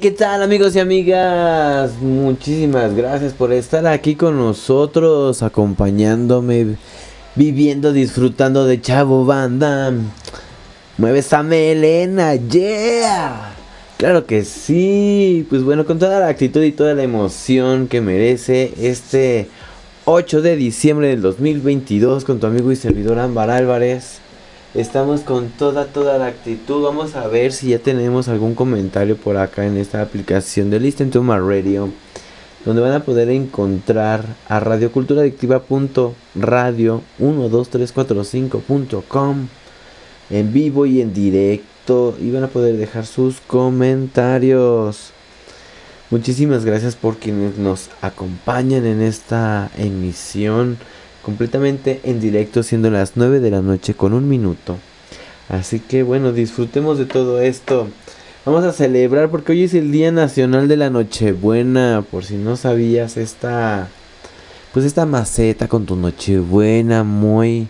¿Qué tal amigos y amigas? Muchísimas gracias por estar aquí con nosotros, acompañándome, viviendo, disfrutando de Chavo Banda. Mueve esa melena, yeah. Claro que sí. Pues bueno, con toda la actitud y toda la emoción que merece este 8 de diciembre del 2022 con tu amigo y servidor Ámbar Álvarez. Estamos con toda, toda la actitud. Vamos a ver si ya tenemos algún comentario por acá en esta aplicación de Listen to Radio. Donde van a poder encontrar a radioculturaadictiva.radio 12345.com en vivo y en directo. Y van a poder dejar sus comentarios. Muchísimas gracias por quienes nos acompañan en esta emisión completamente en directo siendo las 9 de la noche con un minuto. Así que bueno, disfrutemos de todo esto. Vamos a celebrar porque hoy es el Día Nacional de la Nochebuena. Por si no sabías, esta pues esta maceta con tu Nochebuena muy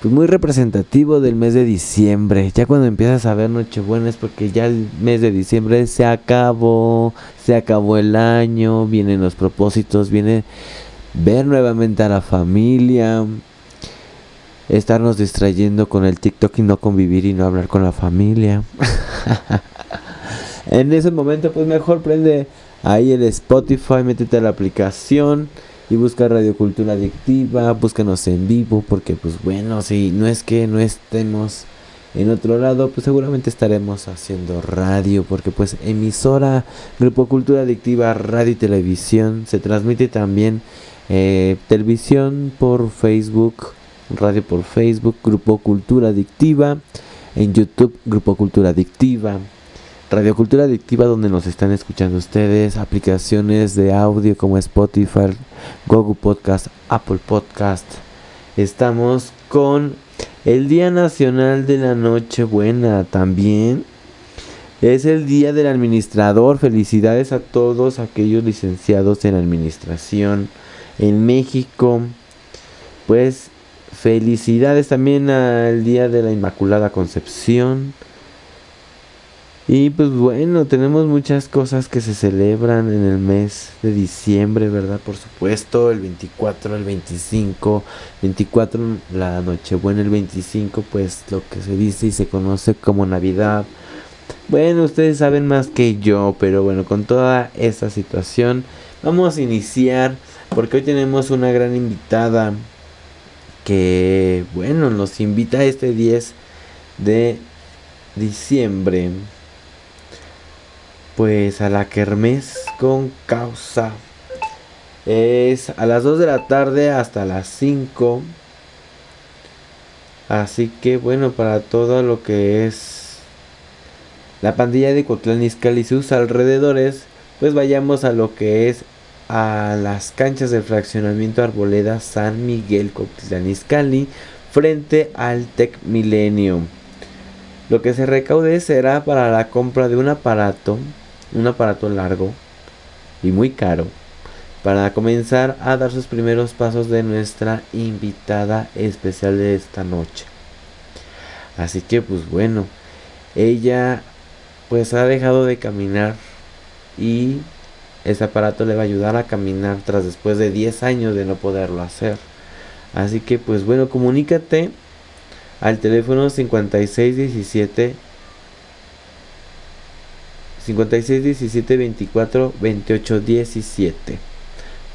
pues muy representativo del mes de diciembre. Ya cuando empiezas a ver Nochebuena es porque ya el mes de diciembre se acabó, se acabó el año, vienen los propósitos, viene ver nuevamente a la familia, estarnos distrayendo con el TikTok y no convivir y no hablar con la familia. en ese momento pues mejor prende ahí el Spotify, métete a la aplicación y busca Radio Cultura Adictiva, búscanos en vivo porque pues bueno, si no es que no estemos en otro lado, pues seguramente estaremos haciendo radio porque pues emisora Grupo Cultura Adictiva, radio y televisión, se transmite también eh, televisión por Facebook, radio por Facebook, Grupo Cultura Adictiva, en YouTube Grupo Cultura Adictiva, Radio Cultura Adictiva donde nos están escuchando ustedes, aplicaciones de audio como Spotify, Google Podcast, Apple Podcast. Estamos con el Día Nacional de la Nochebuena también. Es el Día del Administrador. Felicidades a todos aquellos licenciados en administración en México. Pues felicidades también al Día de la Inmaculada Concepción. Y pues bueno, tenemos muchas cosas que se celebran en el mes de diciembre, ¿verdad? Por supuesto, el 24, el 25, 24 la Nochebuena, el 25, pues lo que se dice y se conoce como Navidad. Bueno, ustedes saben más que yo, pero bueno, con toda esta situación vamos a iniciar porque hoy tenemos una gran invitada que, bueno, nos invita este 10 de diciembre pues a la kermés con causa. Es a las 2 de la tarde hasta las 5. Así que bueno, para todo lo que es la pandilla de Cotlán y sus alrededores, pues vayamos a lo que es a las canchas del fraccionamiento Arboleda San Miguel Izcalli frente al Tec Milenio. Lo que se recaude será para la compra de un aparato, un aparato largo y muy caro, para comenzar a dar sus primeros pasos de nuestra invitada especial de esta noche. Así que pues bueno, ella pues ha dejado de caminar y ese aparato le va a ayudar a caminar tras después de 10 años de no poderlo hacer. Así que pues bueno, comunícate al teléfono 5617 5617 24 28 17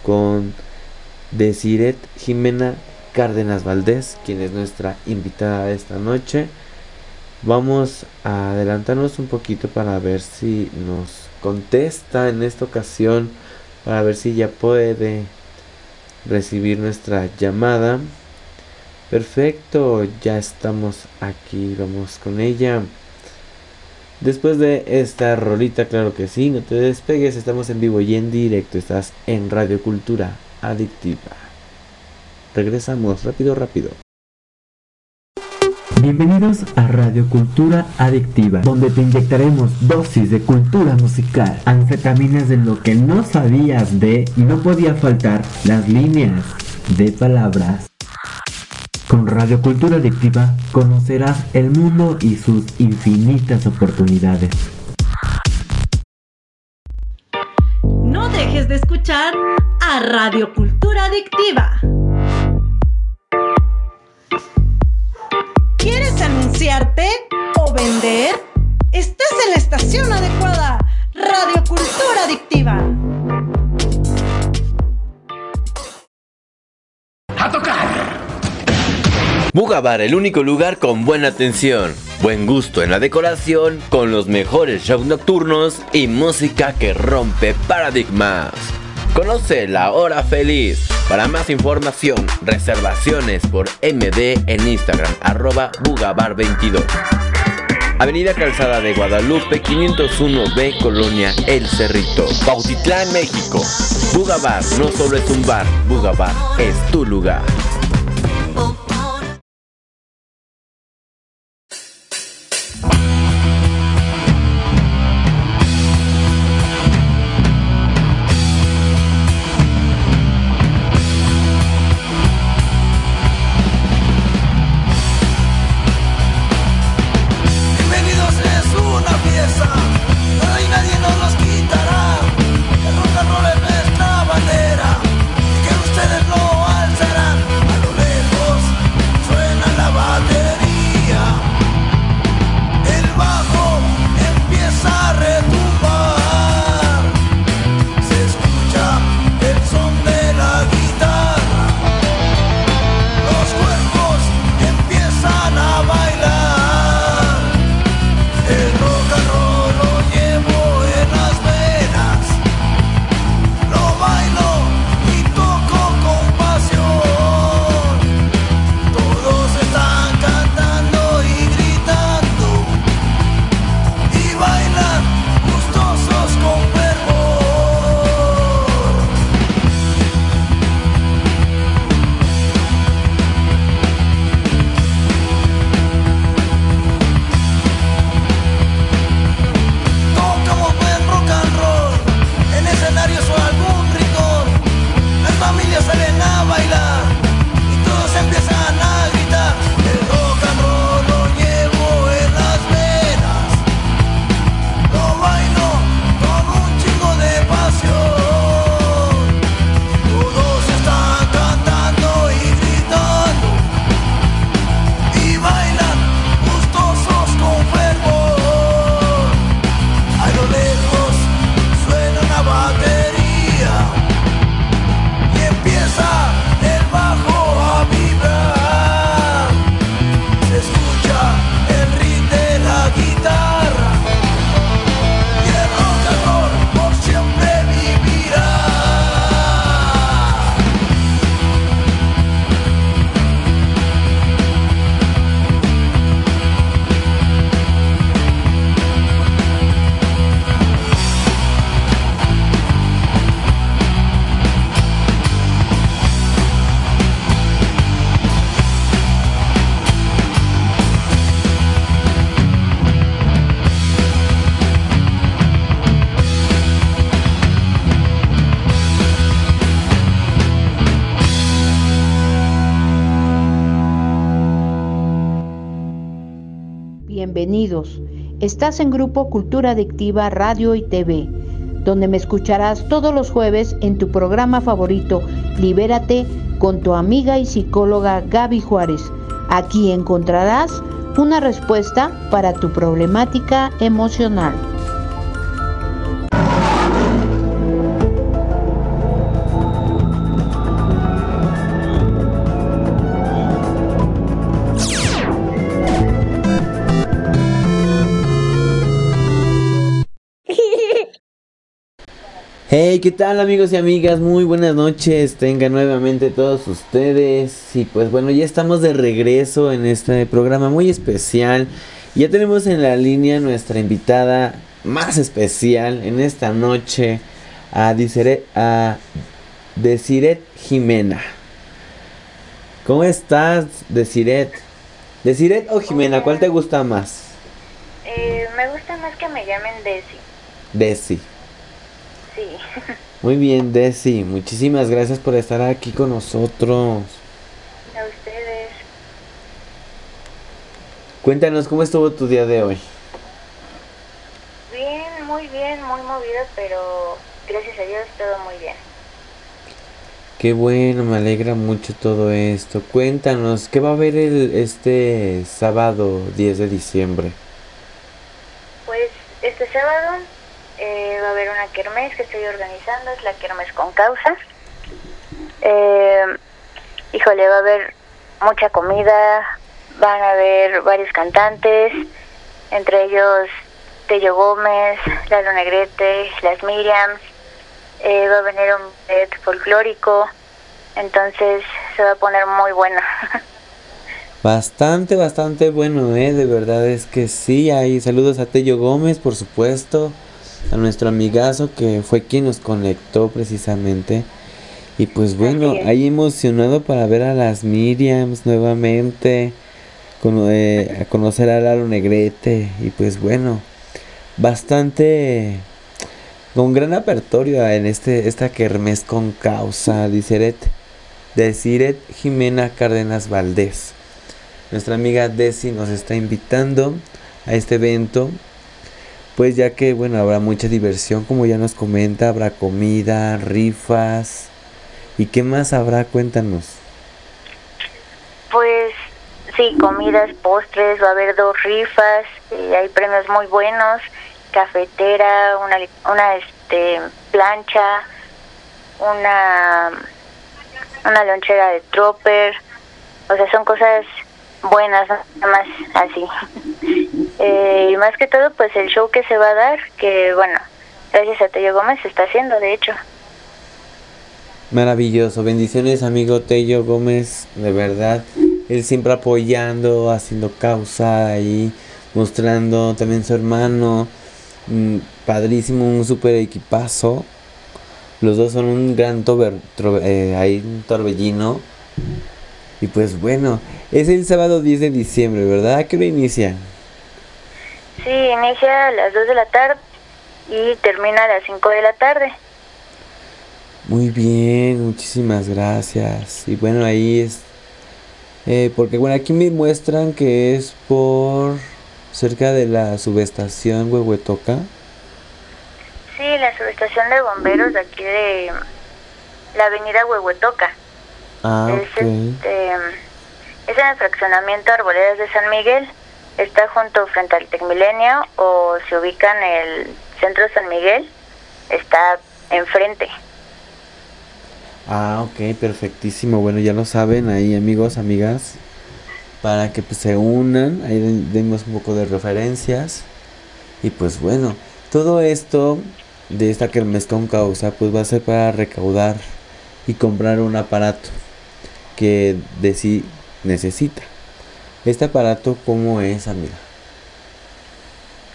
con Desiret Jimena Cárdenas Valdés, quien es nuestra invitada esta noche. Vamos a adelantarnos un poquito para ver si nos contesta en esta ocasión, para ver si ya puede recibir nuestra llamada. Perfecto, ya estamos aquí, vamos con ella. Después de esta rolita, claro que sí, no te despegues, estamos en vivo y en directo, estás en Radio Cultura Adictiva. Regresamos, rápido, rápido. Bienvenidos a Radio Cultura Adictiva, donde te inyectaremos dosis de cultura musical, anfetaminas de lo que no sabías de y no podía faltar las líneas de palabras. Con Radio Cultura Adictiva conocerás el mundo y sus infinitas oportunidades. No dejes de escuchar a Radio Cultura Adictiva. Anunciarte o vender? Estás en la estación adecuada. Radio Cultura Adictiva. ¡A tocar! Bugabar, el único lugar con buena atención, buen gusto en la decoración, con los mejores shows nocturnos y música que rompe paradigmas. Conoce la hora feliz. Para más información, reservaciones por MD en Instagram, arroba Bugabar22. Avenida Calzada de Guadalupe 501B, Colonia El Cerrito, Bautitlán, México. Bugabar no solo es un bar, Bugabar es tu lugar. Estás en Grupo Cultura Adictiva Radio y TV, donde me escucharás todos los jueves en tu programa favorito, Libérate, con tu amiga y psicóloga Gaby Juárez. Aquí encontrarás una respuesta para tu problemática emocional. Hey, ¿qué tal amigos y amigas? Muy buenas noches, tengan nuevamente todos ustedes. Y pues bueno, ya estamos de regreso en este programa muy especial. Ya tenemos en la línea nuestra invitada más especial en esta noche, a, Desiret, a Desiret Jimena. ¿Cómo estás, Desiret? ¿Desiret o Jimena? ¿Cuál te gusta más? Eh, me gusta más que me llamen Desi. Desi. Sí. Muy bien, Desi. Muchísimas gracias por estar aquí con nosotros. A ustedes. Cuéntanos cómo estuvo tu día de hoy. Bien, muy bien, muy movido, pero gracias a Dios todo muy bien. Qué bueno, me alegra mucho todo esto. Cuéntanos, ¿qué va a haber el, este sábado 10 de diciembre? Pues este sábado eh, va a haber una kermés que estoy organizando, es la kermés con causa. Eh, híjole, va a haber mucha comida, van a haber varios cantantes, entre ellos Tello Gómez, Lalo Negrete, las Miriams, eh, va a venir un ballet folclórico, entonces se va a poner muy bueno. Bastante, bastante bueno, ¿eh? De verdad es que sí. Hay saludos a Tello Gómez, por supuesto a nuestro amigazo que fue quien nos conectó precisamente. Y pues bueno, ahí emocionado para ver a las Miriams nuevamente, con, eh, a conocer a Lalo Negrete y pues bueno, bastante con gran apertorio en este esta kermés con causa, dice de Siret Jimena Cárdenas Valdés. Nuestra amiga Desi nos está invitando a este evento pues ya que bueno, habrá mucha diversión, como ya nos comenta, habrá comida, rifas. ¿Y qué más habrá? Cuéntanos. Pues sí, comidas, postres, va a haber dos rifas, hay premios muy buenos, cafetera, una, una este, plancha, una, una lonchera de tropper, o sea, son cosas buenas, nada más así. Eh, y más que todo, pues el show que se va a dar, que bueno, gracias a Tello Gómez se está haciendo, de hecho. Maravilloso, bendiciones amigo Tello Gómez, de verdad, él siempre apoyando, haciendo causa y mostrando también su hermano, mm, padrísimo, un super equipazo. Los dos son un gran tober, eh, ahí un torbellino. Y pues bueno, es el sábado 10 de diciembre, ¿verdad? ¿A qué hora inicia? Sí, inicia a las 2 de la tarde y termina a las 5 de la tarde. Muy bien, muchísimas gracias. Y bueno, ahí es... Eh, porque bueno, aquí me muestran que es por cerca de la subestación Huehuetoca. Sí, la subestación de bomberos de aquí de la avenida Huehuetoca. Ah, es, este, es en el fraccionamiento Arboledas de San Miguel está junto frente al Tecmilenio o se ubica en el centro San Miguel, está enfrente. Ah, ok, perfectísimo. Bueno, ya lo saben ahí, amigos, amigas, para que pues, se unan, ahí demos un poco de referencias. Y pues bueno, todo esto de esta kermés con causa, pues va a ser para recaudar y comprar un aparato que de sí necesita. ¿Este aparato cómo es, amiga?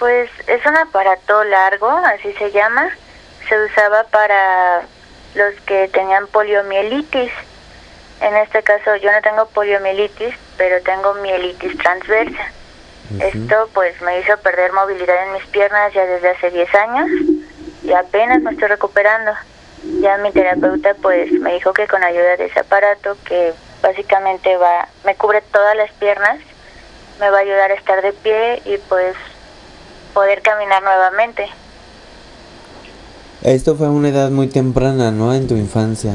Pues es un aparato largo, así se llama. Se usaba para los que tenían poliomielitis. En este caso yo no tengo poliomielitis, pero tengo mielitis transversa. Esto pues me hizo perder movilidad en mis piernas ya desde hace 10 años y apenas me estoy recuperando. Ya mi terapeuta pues me dijo que con ayuda de ese aparato que básicamente va, me cubre todas las piernas me va a ayudar a estar de pie y pues poder caminar nuevamente. Esto fue a una edad muy temprana, ¿no? En tu infancia.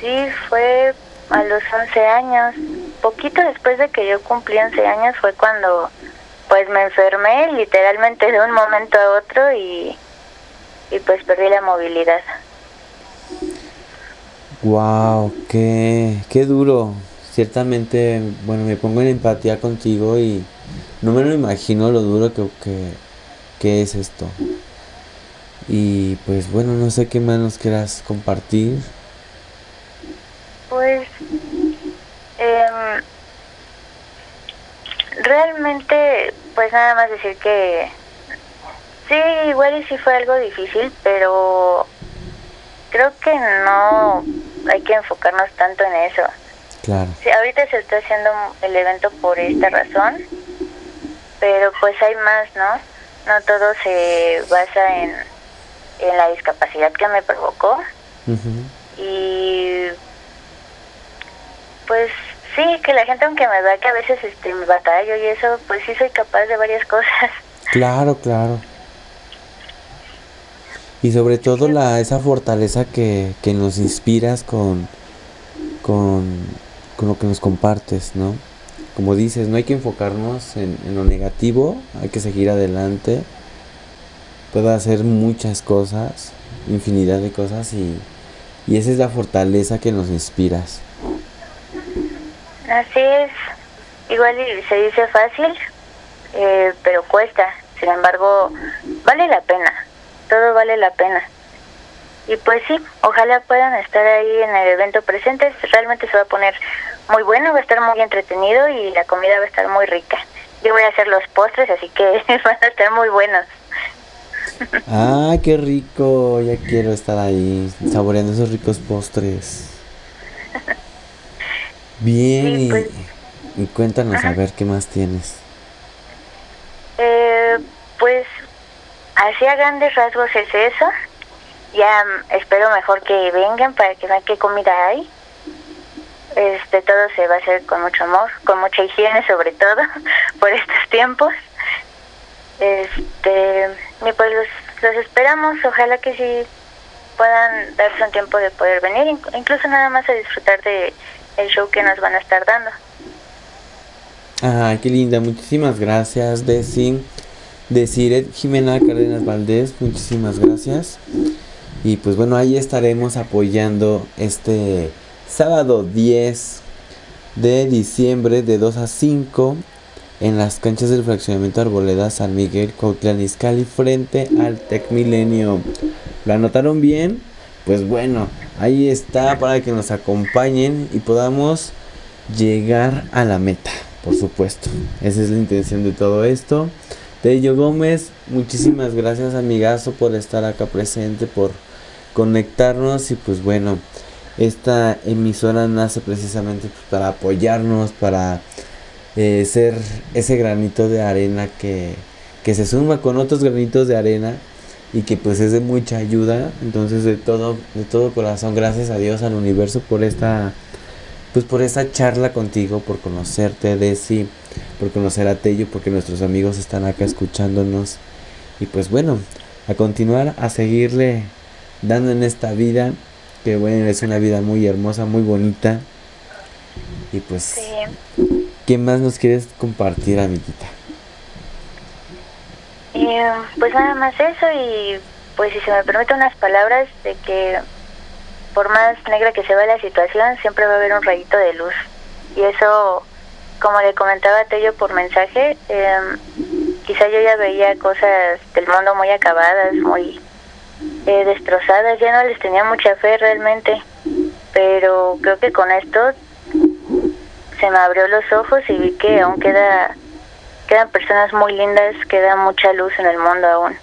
Sí, fue a los 11 años. Poquito después de que yo cumplí 11 años fue cuando pues me enfermé literalmente de un momento a otro y, y pues perdí la movilidad. Wow, qué, qué duro. Ciertamente, bueno, me pongo en empatía contigo y no me lo imagino lo duro que, que, que es esto. Y pues bueno, no sé qué más nos quieras compartir. Pues em, realmente, pues nada más decir que sí, igual y sí fue algo difícil, pero creo que no hay que enfocarnos tanto en eso. Claro. Sí, ahorita se está haciendo el evento por esta razón, pero pues hay más, ¿no? No todo se basa en, en la discapacidad que me provocó y pues sí, que la gente aunque me vea que a veces este, me batallo y eso, pues sí soy capaz de varias cosas. Claro, claro. Y sobre todo la esa fortaleza que, que nos inspiras con, con, con lo que nos compartes, ¿no? Como dices, no hay que enfocarnos en, en lo negativo, hay que seguir adelante. Puedo hacer muchas cosas, infinidad de cosas y, y esa es la fortaleza que nos inspiras. Así es, igual se dice fácil, eh, pero cuesta. Sin embargo, vale la pena, todo vale la pena. Y pues sí, ojalá puedan estar ahí en el evento presentes. Realmente se va a poner muy bueno, va a estar muy entretenido y la comida va a estar muy rica. Yo voy a hacer los postres, así que van a estar muy buenos. Ah, qué rico, ya quiero estar ahí saboreando esos ricos postres. Bien, Sí, y, pues. y cuéntanos Ajá. a ver qué más tienes. Eh, pues así a grandes rasgos es eso. Ya mm, espero mejor que vengan para que vean qué comida hay. Este todo se va a hacer con mucho amor, con mucha higiene sobre todo por estos tiempos. Este, y pues los, los esperamos, ojalá que sí puedan darse un tiempo de poder venir, inc- incluso nada más a disfrutar de el show que nos van a estar dando. Ah, qué linda, muchísimas gracias, Desi. Desiret Jimena Cárdenas Valdés, muchísimas gracias. Y pues bueno, ahí estaremos apoyando este sábado 10 de diciembre de 2 a 5 en las canchas del fraccionamiento Arboleda San Miguel, Cuauhtlán Izcalli frente al Tec Milenio. ¿Lo anotaron bien? Pues bueno, ahí está para que nos acompañen y podamos llegar a la meta, por supuesto. Esa es la intención de todo esto. Tello Gómez, muchísimas gracias amigazo por estar acá presente, por conectarnos y pues bueno, esta emisora nace precisamente pues, para apoyarnos, para eh, ser ese granito de arena que, que se suma con otros granitos de arena y que pues es de mucha ayuda. Entonces de todo, de todo corazón, gracias a Dios, al universo por esta, pues por esta charla contigo, por conocerte, Desi, por conocer a Tello, porque nuestros amigos están acá escuchándonos. Y pues bueno, a continuar, a seguirle dando en esta vida, que bueno, es una vida muy hermosa, muy bonita. Y pues, Sí. ¿qué más nos quieres compartir, amiguita? Y pues nada más eso y pues si se me permite unas palabras de que por más negra que se vea la situación, siempre va a haber un rayito de luz. Y eso, como le comentaba a Tello por mensaje, eh, quizá yo ya veía cosas del mundo muy acabadas, muy eh, destrozadas, ya no les tenía mucha fe realmente, pero creo que con esto se me abrió los ojos y vi que aún queda quedan personas muy lindas, queda mucha luz en el mundo aún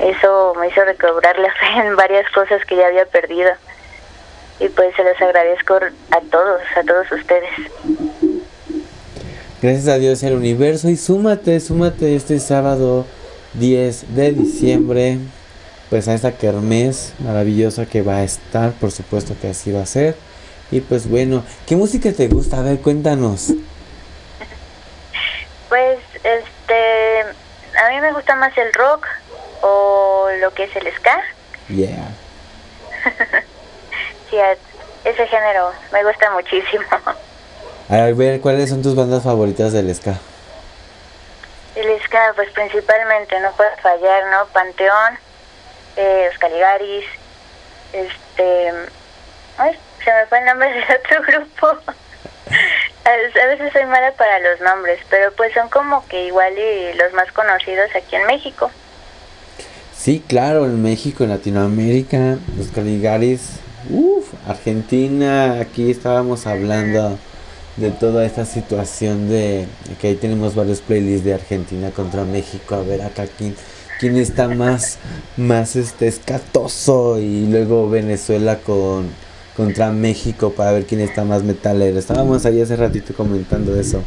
eso me hizo recobrar la fe en varias cosas que ya había perdido. Y pues se los agradezco a todos, a todos ustedes. Gracias a Dios el universo y súmate, súmate este sábado 10 de diciembre, pues a esta kermés maravillosa que va a estar, por supuesto que así va a ser. Y pues bueno, ¿qué música te gusta? A ver, cuéntanos. Pues este, a mí me gusta más el rock, o lo que es el ska. Yeah. Sí, ese género me gusta muchísimo. A ver, ¿cuáles son tus bandas favoritas del ska? El ska, pues principalmente, no puede fallar, ¿no? Panteón, eh, los Caligaris, este... Ay, se me fue el nombre del otro grupo. A veces soy mala para los nombres, pero pues son como que igual y los más conocidos aquí en México. Sí, claro, en México, en Latinoamérica, los Caligaris, uff, Argentina, aquí estábamos hablando de toda esta situación de que ahí tenemos varios playlists de Argentina contra México, a ver acá quién, quién está más, más este escatoso y luego Venezuela con contra México para ver quién está más metalero. Estábamos ahí hace ratito comentando eso.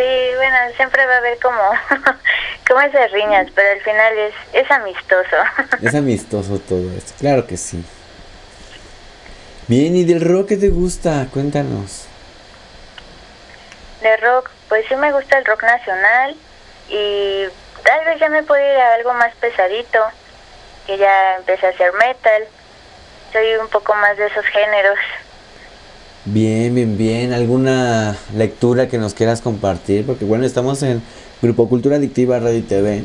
Sí, bueno, siempre va a haber como, como esas riñas, pero al final es, es amistoso. Es amistoso todo esto, claro que sí. Bien, ¿y del rock qué te gusta? Cuéntanos. De rock, pues sí me gusta el rock nacional y tal vez ya me puedo ir a algo más pesadito, que ya empecé a hacer metal. Soy un poco más de esos géneros. Bien, bien, bien. ¿Alguna lectura que nos quieras compartir? Porque bueno, estamos en Grupo Cultura Adictiva Radio y TV.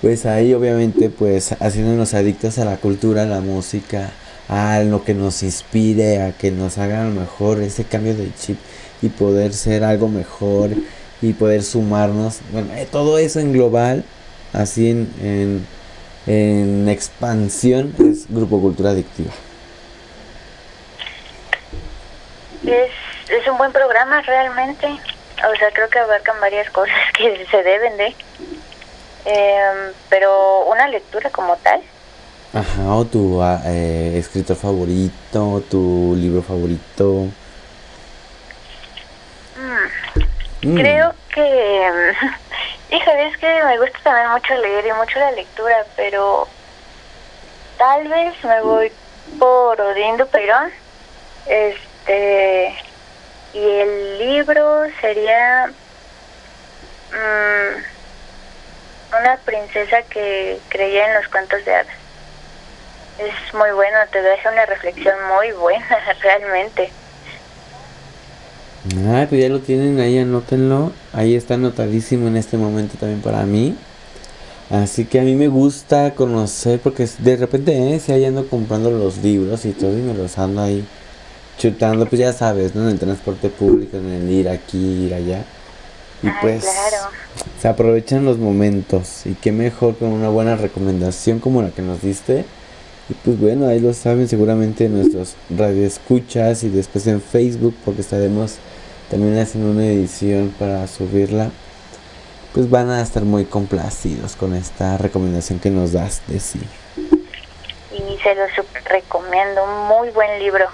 Pues ahí obviamente pues haciéndonos adictos a la cultura, a la música, a lo que nos inspire, a que nos haga a lo mejor ese cambio de chip y poder ser algo mejor y poder sumarnos. Bueno, eh, todo eso en global, así en, en, en expansión, es Grupo Cultura Adictiva. Es, es un buen programa realmente. O sea, creo que abarcan varias cosas que se deben de. Em, pero una lectura como tal, Ajá, o tu ah, eh, escritor favorito, tu libro favorito. mm, Mm, creo que... Híjole, es que me gusta también mucho leer y mucho la lectura, pero tal vez me voy por Odín Dupeirón. Este... Y el libro sería... mm, una princesa que creía en los cuentos de hadas. Es muy bueno, te deja una reflexión muy buena, realmente. Ah, pues ya lo tienen ahí, anótenlo. Ahí está anotadísimo en este momento también para mí. Así que a mí me gusta conocer, porque de repente, eh, si ahí ando comprando los libros y todo, y me los ando ahí chutando, pues ya sabes, ¿no? En el transporte público, en el ir aquí, ir allá. Y Ay, pues claro. se aprovechan los momentos. Y qué mejor con una buena recomendación como la que nos diste. Y pues bueno, ahí lo saben seguramente nuestros radioescuchas y después en Facebook, porque estaremos también haciendo una edición para subirla. Pues van a estar muy complacidos con esta recomendación que nos das de sí. y se lo super recomiendo, un muy buen libro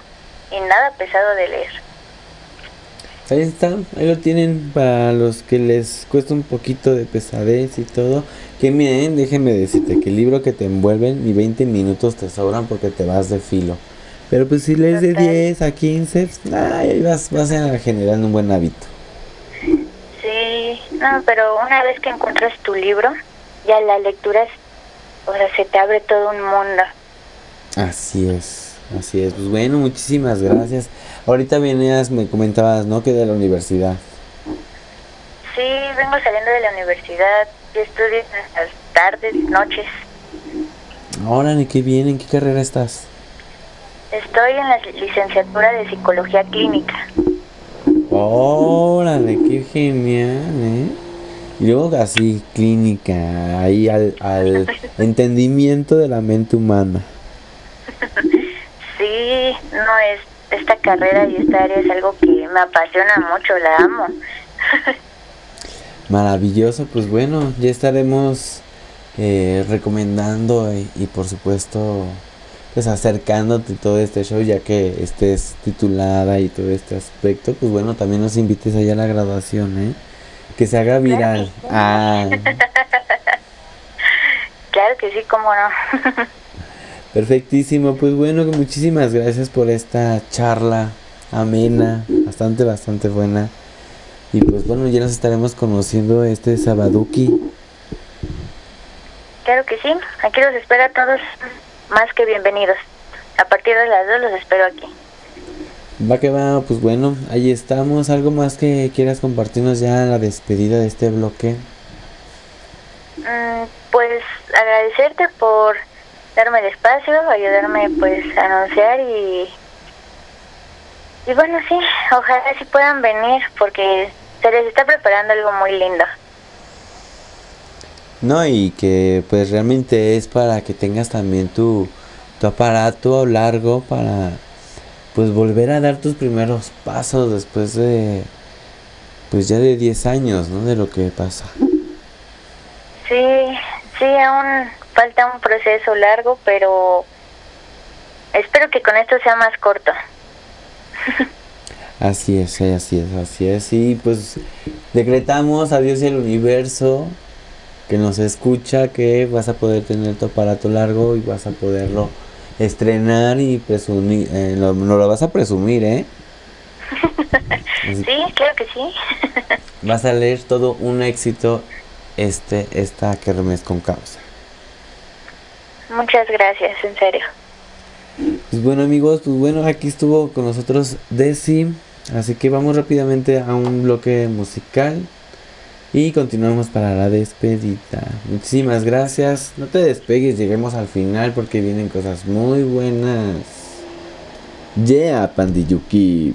y nada pesado de leer. Ahí está, ahí lo tienen para los que les cuesta un poquito de pesadez y todo. Que miren, déjenme decirte que el libro que te envuelven ni 20 minutos te sobran porque te vas de filo. Pero pues si lees de Total. 10 a 15, pues, ahí vas, vas a generar un buen hábito. Sí, no, pero una vez que encuentras tu libro, ya la lectura es, o sea, se te abre todo un mundo. Así es, así es. Pues bueno, muchísimas gracias. Ahorita venías, me comentabas, ¿no? Que de la universidad. Sí, vengo saliendo de la universidad, estudio las tardes, noches. Órale, qué bien, ¿en qué carrera estás? Estoy en la licenciatura de psicología clínica. Órale, qué genial, ¿eh? Y luego así, clínica, ahí al, al entendimiento de la mente humana. Sí, no es esta carrera y esta área es algo que me apasiona mucho, la amo. Maravilloso, pues bueno, ya estaremos eh, recomendando y, y por supuesto pues acercándote todo este show ya que estés titulada y todo este aspecto, pues bueno, también nos invites allá a la graduación, ¿eh? Que se haga viral. Ah, Claro que sí, cómo no. perfectísimo, pues bueno, muchísimas gracias por esta charla amena, bastante, bastante buena. Y pues bueno, ya nos estaremos conociendo este sabaduki claro que sí. Aquí los espero a todos más que bienvenidos. A partir de las dos los espero aquí. Va que va, pues bueno, ahí estamos. ¿Algo más que quieras compartirnos ya en la despedida de este bloque? Mm, pues agradecerte por darme el espacio, ayudarme pues a anunciar y y bueno sí, ojalá sí puedan venir porque se les está preparando algo muy lindo. No, y que pues realmente es para que tengas también tu, tu aparato largo para pues volver a dar tus primeros pasos después de pues ya de 10 años, ¿no? De lo que pasa. Sí, sí, aún falta un proceso largo, pero espero que con esto sea más corto. Así es, así es, así es. Y pues decretamos a Dios y al universo que nos escucha que vas a poder tener tu aparato largo y vas a poderlo estrenar y presumir. Eh, no, no lo vas a presumir, ¿eh? sí, claro que sí. Va a salir todo un éxito este esta kermés con causa. Muchas gracias, en serio. Pues bueno amigos, pues bueno, aquí estuvo con nosotros Desi. Así que vamos rápidamente a un bloque musical. Y continuamos para la despedida. Muchísimas gracias. No te despegues, lleguemos al final porque vienen cosas muy buenas. Yeah, Pandiyuki.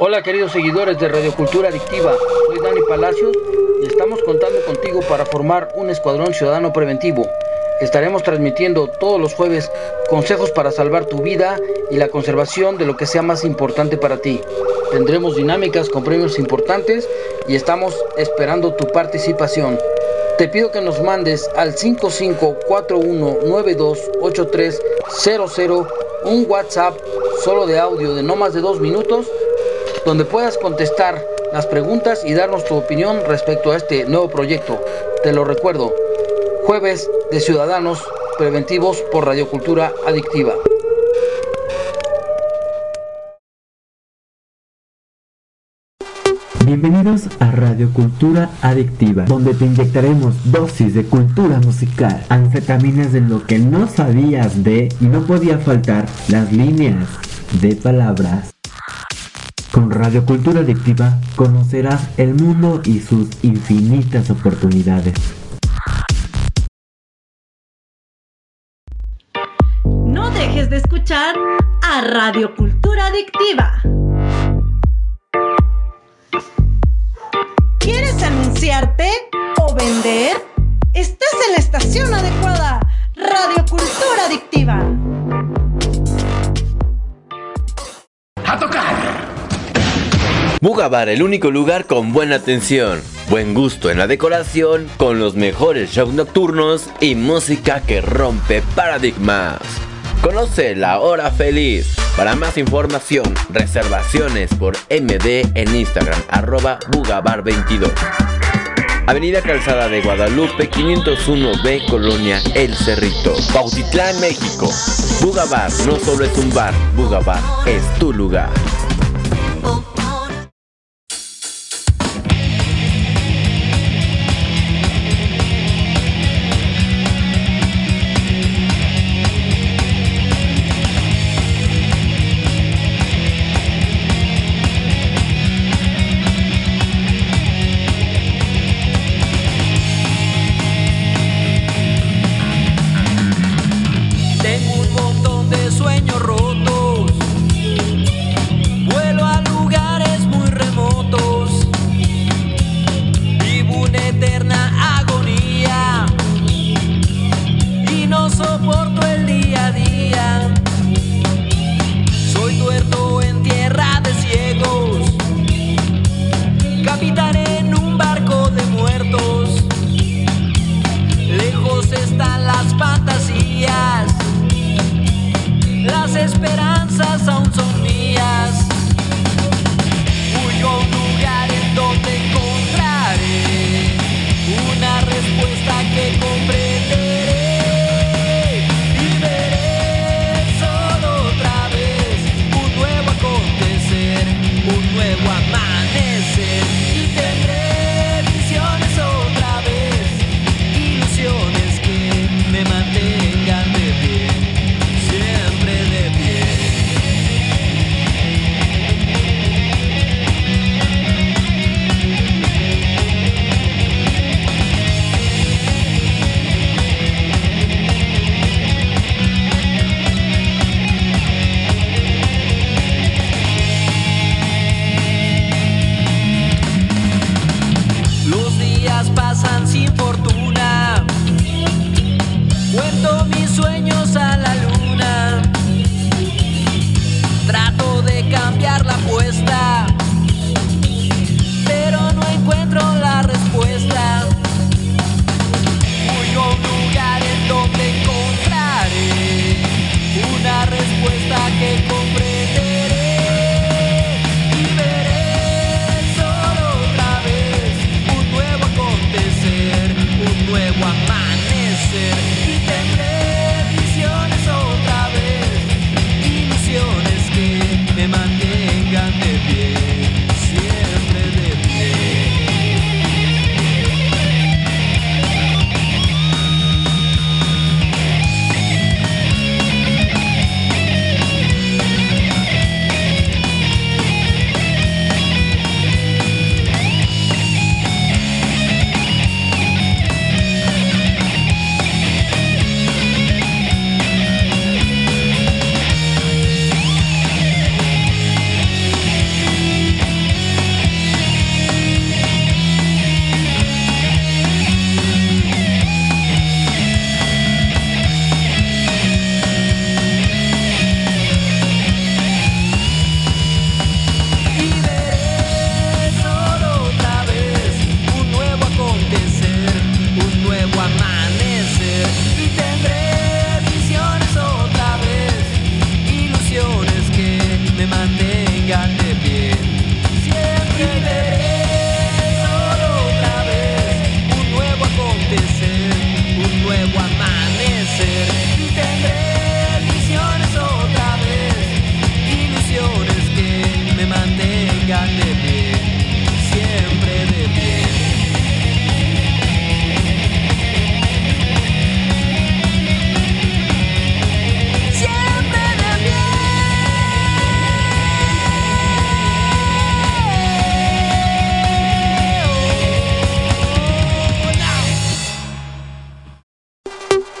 Hola queridos seguidores de Radio Cultura Adictiva, soy Dani Palacios y estamos contando contigo para formar un escuadrón ciudadano preventivo. Estaremos transmitiendo todos los jueves consejos para salvar tu vida y la conservación de lo que sea más importante para ti. Tendremos dinámicas con premios importantes y estamos esperando tu participación. Te pido que nos mandes al 5541928300 un WhatsApp solo de audio de no más de dos minutos donde puedas contestar las preguntas y darnos tu opinión respecto a este nuevo proyecto. Te lo recuerdo, jueves de Ciudadanos Preventivos por Radiocultura Adictiva. Bienvenidos a Radio Cultura Adictiva, donde te inyectaremos dosis de cultura musical, anfetaminas de lo que no sabías de y no podía faltar las líneas de palabras. Con Radio Cultura Adictiva conocerás el mundo y sus infinitas oportunidades. No dejes de escuchar a Radio Cultura Adictiva. ¿Quieres anunciarte o vender? Estás en la estación adecuada. Radio Cultura Adictiva. ¡A tocar! Bugabar, el único lugar con buena atención, buen gusto en la decoración, con los mejores shows nocturnos y música que rompe paradigmas. Conoce la hora feliz. Para más información, reservaciones por MD en Instagram, arroba Bugabar22. Avenida Calzada de Guadalupe, 501B, Colonia El Cerrito, Pautitlán, México. Bugabar no solo es un bar, Bugabar es tu lugar.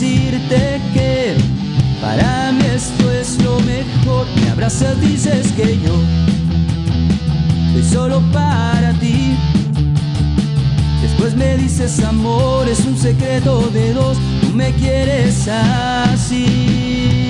decirte que para mí esto es lo mejor. Me abrazas, dices que yo soy solo para ti. Después me dices amor, es un secreto de dos, tú me quieres así.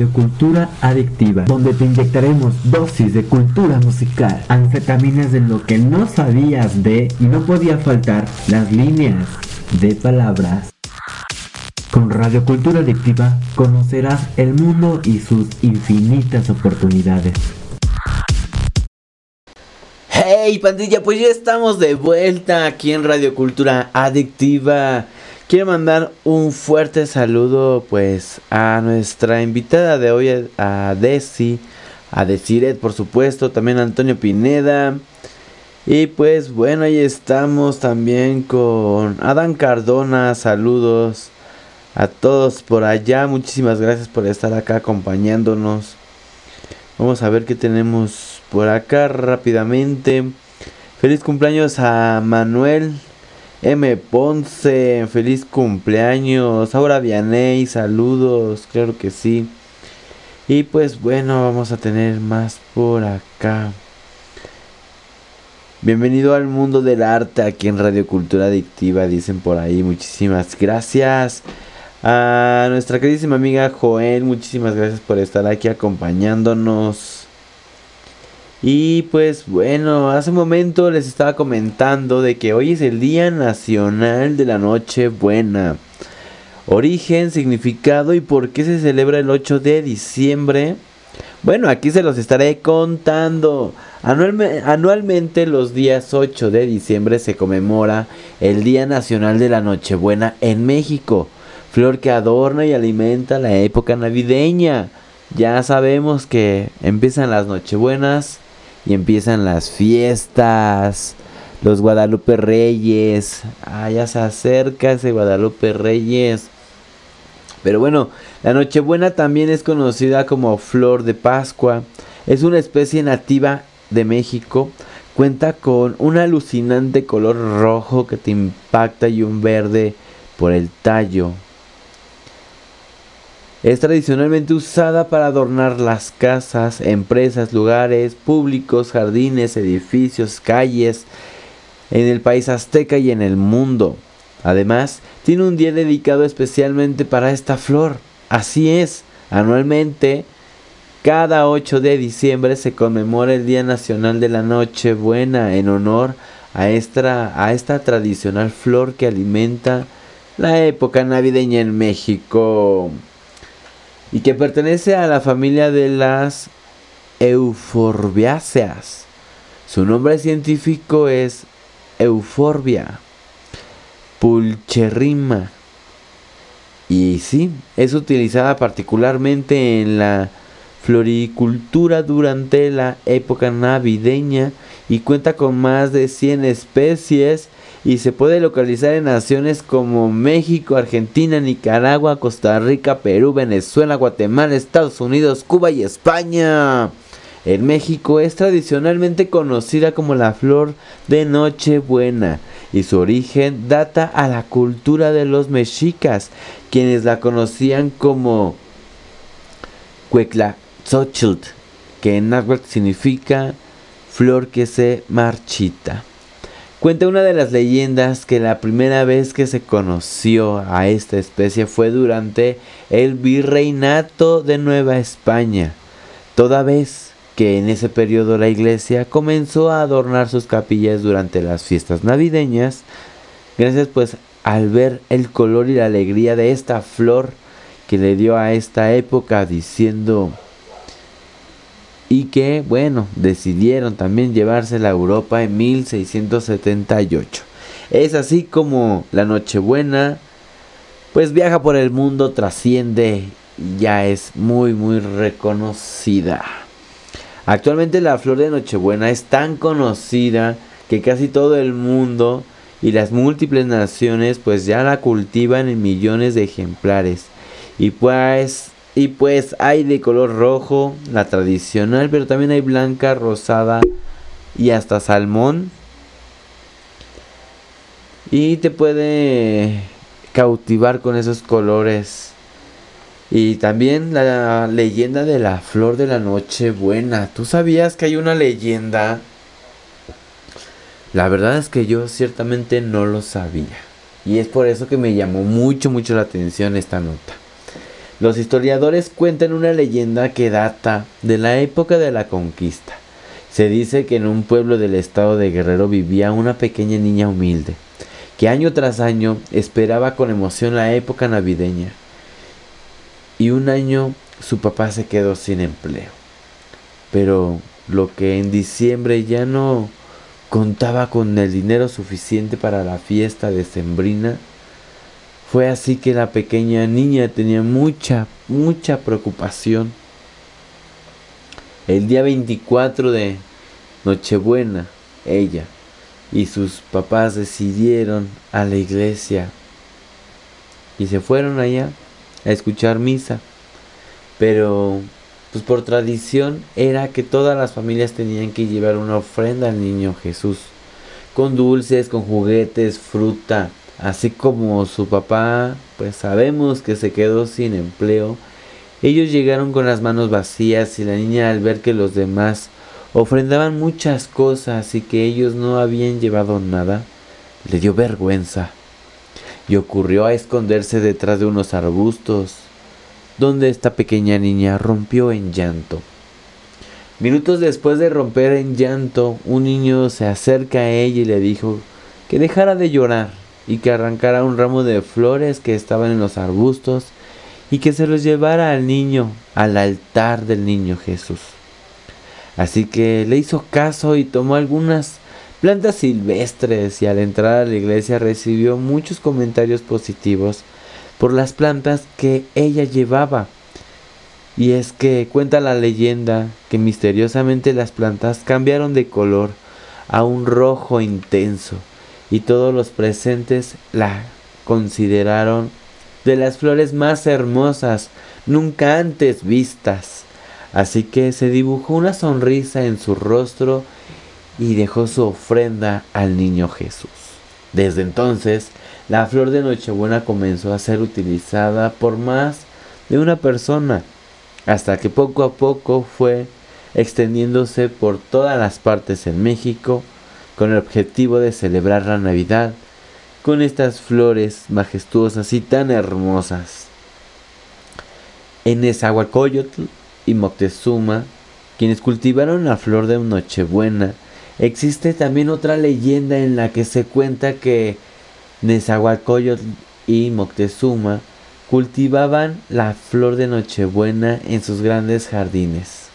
A Radio Cultura Adictiva, donde te inyectaremos dosis de cultura musical, anfetaminas de lo que no sabías de y no podía faltar las líneas de palabras. Con Radio Cultura Adictiva conocerás el mundo y sus infinitas oportunidades. Hey pandilla, pues ya estamos de vuelta aquí en Radio Cultura Adictiva. Quiero mandar un fuerte saludo pues a nuestra invitada de hoy, a Desi, a Desiret por supuesto, también a Antonio Pineda. Y pues bueno, ahí estamos también con Adán Cardona, saludos a todos por allá, muchísimas gracias por estar acá acompañándonos. Vamos a ver qué tenemos por acá rápidamente. Feliz cumpleaños a Manuel M. Ponce, feliz cumpleaños. Ahora Vianey, saludos, claro que sí. Y pues bueno, vamos a tener más por acá. Bienvenido al mundo del arte aquí en Radio Cultura Adictiva, dicen por ahí. Muchísimas gracias. A nuestra queridísima amiga Joel, muchísimas gracias por estar aquí acompañándonos. Y pues bueno, hace un momento les estaba comentando de que hoy es el Día Nacional de la Noche Buena. Origen, significado y por qué se celebra el 8 de diciembre. Bueno, aquí se los estaré contando. anualmente los días 8 de diciembre se conmemora el Día Nacional de la Nochebuena en México. Flor que adorna y alimenta la época navideña. Ya sabemos que empiezan las Nochebuenas y empiezan las fiestas, los Guadalupe Reyes, ah, ya se acerca ese Guadalupe Reyes. Pero bueno, la Nochebuena también es conocida como flor de Pascua. Es una especie nativa de México. Cuenta con un alucinante color rojo que te impacta y un verde por el tallo. Es tradicionalmente usada para adornar las casas, empresas, lugares públicos, jardines, edificios, calles en el país azteca y en el mundo. Además, tiene un día dedicado especialmente para esta flor. Así es, anualmente, cada 8 de diciembre se conmemora el Día Nacional de la Nochebuena en honor a esta, a esta tradicional flor que alimenta la época navideña en México y que pertenece a la familia de las euforbiáceas. Su nombre científico es Euforbia pulcherrima. Y sí, es utilizada particularmente en la floricultura durante la época navideña y cuenta con más de 100 especies y se puede localizar en naciones como México, Argentina, Nicaragua, Costa Rica, Perú, Venezuela, Guatemala, Estados Unidos, Cuba y España. En México es tradicionalmente conocida como la flor de Nochebuena y su origen data a la cultura de los mexicas, quienes la conocían como Cueclazochitl, que en náhuatl significa flor que se marchita. Cuenta una de las leyendas que la primera vez que se conoció a esta especie fue durante el virreinato de Nueva España, toda vez que en ese periodo la iglesia comenzó a adornar sus capillas durante las fiestas navideñas, gracias pues al ver el color y la alegría de esta flor que le dio a esta época diciendo y que, bueno, decidieron también llevársela a Europa en 1678. Es así como la Nochebuena, pues viaja por el mundo, trasciende, ya es muy, muy reconocida. Actualmente la flor de Nochebuena es tan conocida que casi todo el mundo y las múltiples naciones pues ya la cultivan en millones de ejemplares. Y pues y pues hay de color rojo, la tradicional, pero también hay blanca, rosada y hasta salmón. Y te puede cautivar con esos colores. Y también la leyenda de la flor de la noche buena. ¿Tú sabías que hay una leyenda? La verdad es que yo ciertamente no lo sabía. Y es por eso que me llamó mucho, mucho la atención esta nota. Los historiadores cuentan una leyenda que data de la época de la conquista. Se dice que en un pueblo del estado de Guerrero vivía una pequeña niña humilde, que año tras año esperaba con emoción la época navideña. Y un año su papá se quedó sin empleo. Pero lo que en diciembre ya no contaba con el dinero suficiente para la fiesta de Sembrina, fue así que la pequeña niña tenía mucha, mucha preocupación. El día 24 de Nochebuena, ella y sus papás decidieron a la iglesia y se fueron allá a escuchar misa. Pero pues por tradición era que todas las familias tenían que llevar una ofrenda al niño Jesús, con dulces, con juguetes, fruta, así como su papá, pues sabemos que se quedó sin empleo. Ellos llegaron con las manos vacías y la niña al ver que los demás ofrendaban muchas cosas y que ellos no habían llevado nada, le dio vergüenza y ocurrió a esconderse detrás de unos arbustos donde esta pequeña niña rompió en llanto. Minutos después de romper en llanto, un niño se acerca a ella y le dijo que dejara de llorar y que arrancara un ramo de flores que estaban en los arbustos y que se los llevara al niño al altar del niño Jesús. Así que le hizo caso y tomó algunas plantas silvestres y al entrar a la iglesia recibió muchos comentarios positivos por las plantas que ella llevaba. Y es que cuenta la leyenda que misteriosamente las plantas cambiaron de color a un rojo intenso y todos los presentes la consideraron de las flores más hermosas nunca antes vistas. Así que se dibujó una sonrisa en su rostro y dejó su ofrenda al niño Jesús. Desde entonces, la flor de Nochebuena comenzó a ser utilizada por más de una persona, hasta que poco a poco fue extendiéndose por todas las partes en México con el objetivo de celebrar la Navidad con estas flores majestuosas y tan hermosas. En Nezahualcóyotl y Moctezuma, quienes cultivaron la flor de Nochebuena, existe también otra leyenda en la que se cuenta que Nezahualcóyotl y Moctezuma cultivaban la flor de Nochebuena en sus grandes jardines.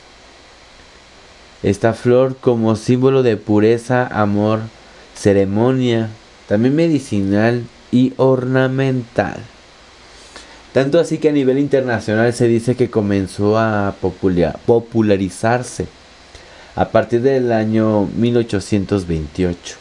Esta flor como símbolo de pureza, amor, ceremonia, también medicinal y ornamental. Tanto así que a nivel internacional se dice que comenzó a popularizarse a partir del año 1828,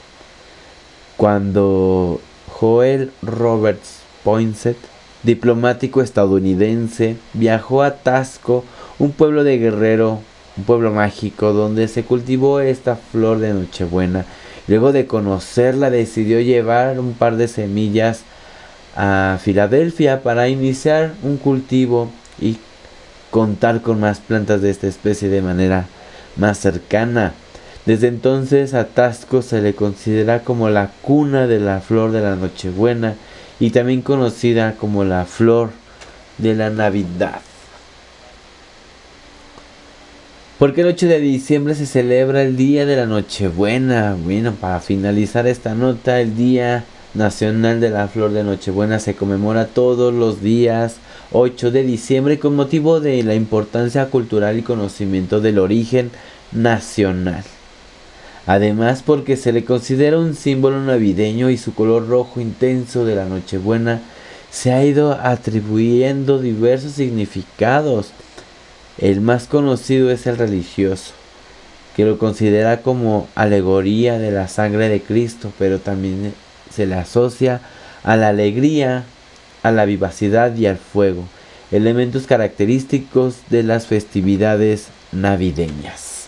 cuando Joel Roberts Poinsett, diplomático estadounidense, viajó a Tasco, un pueblo de Guerrero, un pueblo mágico donde se cultivó esta flor de Nochebuena. Luego de conocerla decidió llevar un par de semillas a Filadelfia para iniciar un cultivo y contar con más plantas de esta especie de manera más cercana. Desde entonces a Tasco se le considera como la cuna de la flor de la Nochebuena y también conocida como la flor de la Navidad. Porque el 8 de diciembre se celebra el Día de la Nochebuena. Bueno, para finalizar esta nota, el Día Nacional de la Flor de Nochebuena se conmemora todos los días 8 de diciembre con motivo de la importancia cultural y conocimiento del origen nacional. Además porque se le considera un símbolo navideño y su color rojo intenso de la Nochebuena se ha ido atribuyendo diversos significados. El más conocido es el religioso, que lo considera como alegoría de la sangre de Cristo, pero también se le asocia a la alegría, a la vivacidad y al fuego, elementos característicos de las festividades navideñas.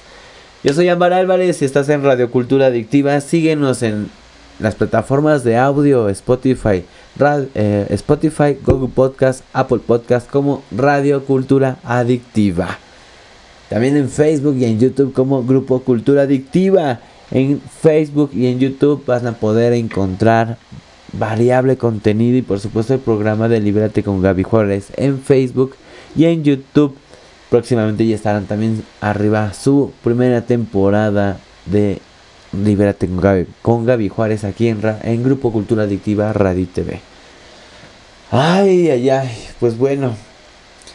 Yo soy Ámbar Álvarez y estás en Radio Cultura Adictiva. Síguenos en las plataformas de audio Spotify, eh, Spotify, Google Podcast, Apple Podcast como Radio Cultura Adictiva. También en Facebook y en YouTube como Grupo Cultura Adictiva. En Facebook y en YouTube vas a poder encontrar variable contenido y por supuesto el programa de Líbrate con Gaby Juárez en Facebook Y en YouTube próximamente ya estarán también arriba su primera temporada de Libérate con Gaby, con Gaby Juárez aquí en, en Grupo Cultura Adictiva Radio TV. Ay, ay, ay, pues bueno,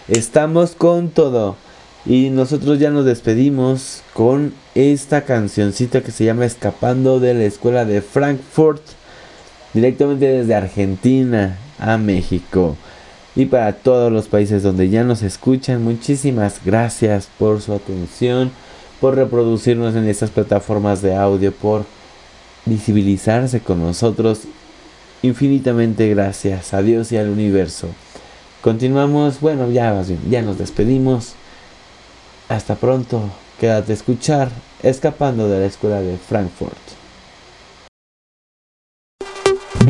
estamos con todo. Y nosotros ya nos despedimos con esta cancioncita que se llama Escapando de la Escuela de Frankfurt. Directamente desde Argentina a México. Y para todos los países donde ya nos escuchan, muchísimas gracias por su atención, por reproducirnos en estas plataformas de audio, por visibilizarse con nosotros. Infinitamente gracias a Dios y al universo. Continuamos, bueno, ya ya nos despedimos. Hasta pronto, quédate a escuchar Escapando de la Escuela de Frankfurt.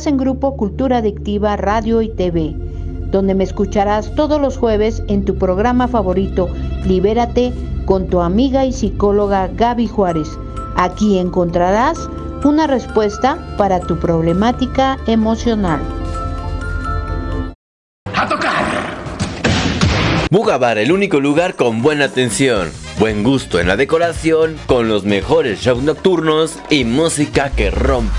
Estás en Grupo Cultura Adictiva Radio y TV, donde me escucharás todos los jueves en tu programa favorito, Libérate, con tu amiga y psicóloga Gaby Juárez. Aquí encontrarás una respuesta para tu problemática emocional. ¡A tocar! Bugabar, el único lugar con buena atención, buen gusto en la decoración, con los mejores shows nocturnos y música que rompe